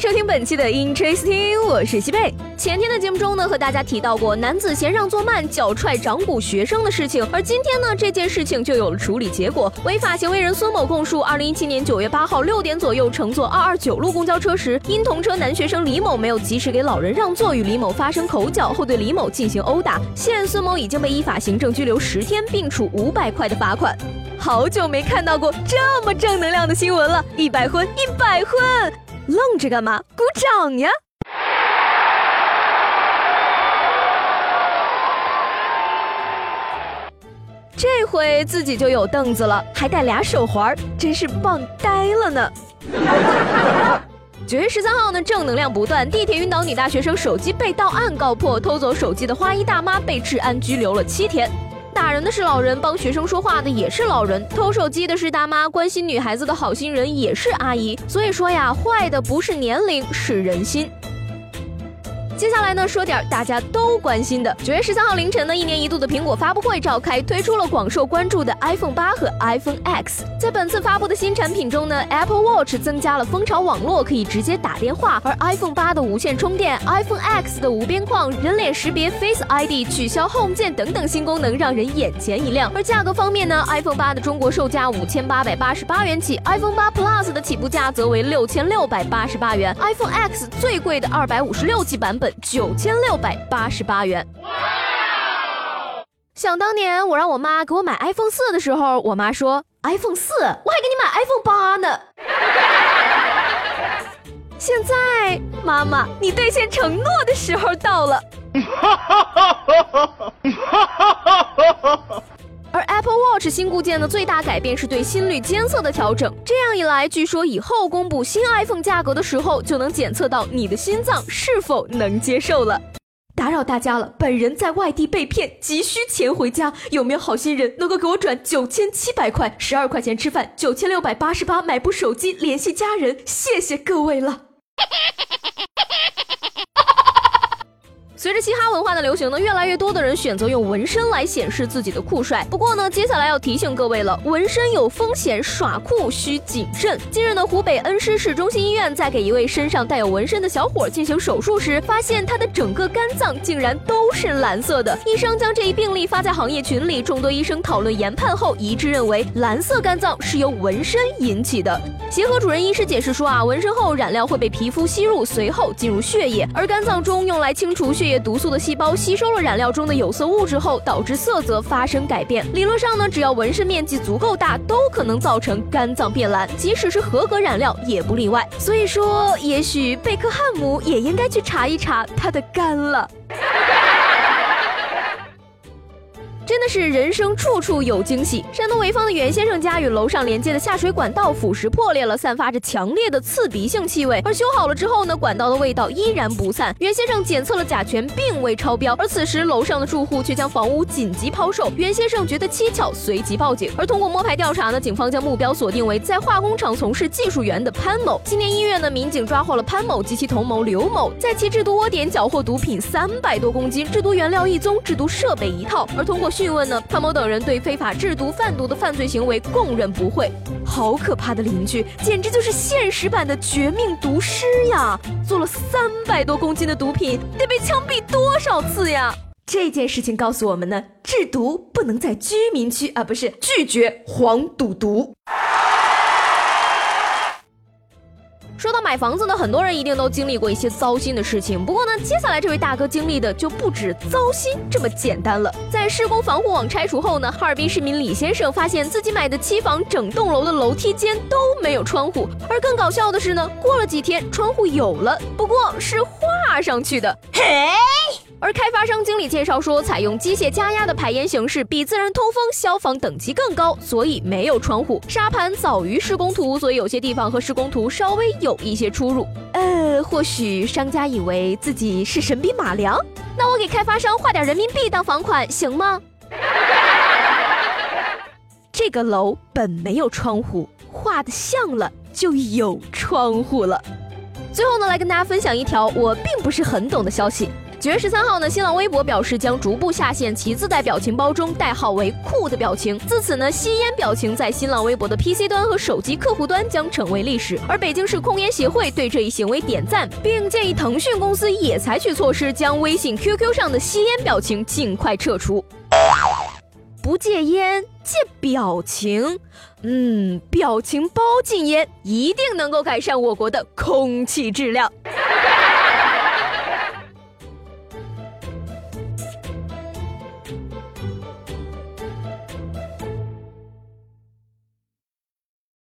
收听本期的 Interesting，我是西贝。前天的节目中呢，和大家提到过男子嫌让座慢脚踹掌骨学生的事情，而今天呢，这件事情就有了处理结果。违法行为人孙某供述，二零一七年九月八号六点左右，乘坐二二九路公交车时，因同车男学生李某没有及时给老人让座，与李某发生口角后，对李某进行殴打。现孙某已经被依法行政拘留十天，并处五百块的罚款。好久没看到过这么正能量的新闻了，一百分，一百分！愣着干嘛？鼓掌呀！这回自己就有凳子了，还带俩手环，真是棒呆了呢。九月十三号呢，正能量不断，地铁晕倒女大学生手机被盗案告破，偷走手机的花衣大妈被治安拘留了七天。打人的是老人，帮学生说话的也是老人，偷手机的是大妈，关心女孩子的好心人也是阿姨。所以说呀，坏的不是年龄，是人心。接下来呢，说点大家都关心的。九月十三号凌晨呢，一年一度的苹果发布会召开，推出了广受关注的 iPhone 八和 iPhone X。在本次发布的新产品中呢，Apple Watch 增加了蜂巢网络，可以直接打电话；而 iPhone 八的无线充电，iPhone X 的无边框、人脸识别 Face ID、取消 Home 键等等新功能，让人眼前一亮。而价格方面呢，iPhone 八的中国售价五千八百八十八元起，iPhone 八 Plus 的起步价则为六千六百八十八元，iPhone X 最贵的二百五十六 G 版本。九千六百八十八元。想当年，我让我妈给我买 iPhone 四的时候，我妈说 iPhone 四，我还给你买 iPhone 八呢。现在，妈妈，你兑现承诺的时候到了。是新固件的最大改变是对心率监测的调整。这样一来，据说以后公布新 iPhone 价格的时候，就能检测到你的心脏是否能接受了。打扰大家了，本人在外地被骗，急需钱回家，有没有好心人能够给我转九千七百块？十二块钱吃饭，九千六百八十八买部手机联系家人，谢谢各位了。随着嘻哈文化的流行呢，越来越多的人选择用纹身来显示自己的酷帅。不过呢，接下来要提醒各位了，纹身有风险，耍酷需谨慎。近日呢，湖北恩施市中心医院在给一位身上带有纹身的小伙进行手术时，发现他的整个肝脏竟然都是蓝色的。医生将这一病例发在行业群里，众多医生讨论研判后一致认为，蓝色肝脏是由纹身引起的。协和主任医师解释说啊，纹身后染料会被皮肤吸入，随后进入血液，而肝脏中用来清除血。毒素的细胞吸收了染料中的有色物质后，导致色泽发生改变。理论上呢，只要纹身面积足够大，都可能造成肝脏变蓝，即使是合格染料也不例外。所以说，也许贝克汉姆也应该去查一查他的肝了。真的是人生处处有惊喜。山东潍坊的袁先生家与楼上连接的下水管道腐蚀破裂了，散发着强烈的刺鼻性气味。而修好了之后呢，管道的味道依然不散。袁先生检测了甲醛，并未超标。而此时楼上的住户却将房屋紧急抛售。袁先生觉得蹊跷，随即报警。而通过摸排调查呢，警方将目标锁定为在化工厂从事技术员的潘某。今年一月呢，民警抓获了潘某及其同谋刘某，在其制毒窝点缴获毒品三百多公斤，制毒原料一宗，制毒设备一套。而通过讯问呢，潘某等人对非法制毒贩毒的犯罪行为供认不讳。好可怕的邻居，简直就是现实版的绝命毒师呀！做了三百多公斤的毒品，得被枪毙多少次呀？这件事情告诉我们呢，制毒不能在居民区啊，不是拒绝黄赌毒。说到买房子呢，很多人一定都经历过一些糟心的事情。不过呢，接下来这位大哥经历的就不止糟心这么简单了。在施工防护网拆除后呢，哈尔滨市民李先生发现自己买的期房整栋楼的楼梯间都没有窗户。而更搞笑的是呢，过了几天窗户有了，不过是画上去的。嘿。而开发商经理介绍说，采用机械加压的排烟形式，比自然通风、消防等级更高，所以没有窗户。沙盘早于施工图，所以有些地方和施工图稍微有一些出入。呃，或许商家以为自己是神笔马良，那我给开发商画点人民币当房款行吗？这个楼本没有窗户，画的像了就有窗户了。最后呢，来跟大家分享一条我并不是很懂的消息。九月十三号呢，新浪微博表示将逐步下线其自带表情包中代号为“酷”的表情。自此呢，吸烟表情在新浪微博的 PC 端和手机客户端将成为历史。而北京市控烟协会对这一行为点赞，并建议腾讯公司也采取措施，将微信、QQ 上的吸烟表情尽快撤除。不戒烟，戒表情。嗯，表情包禁烟一定能够改善我国的空气质量。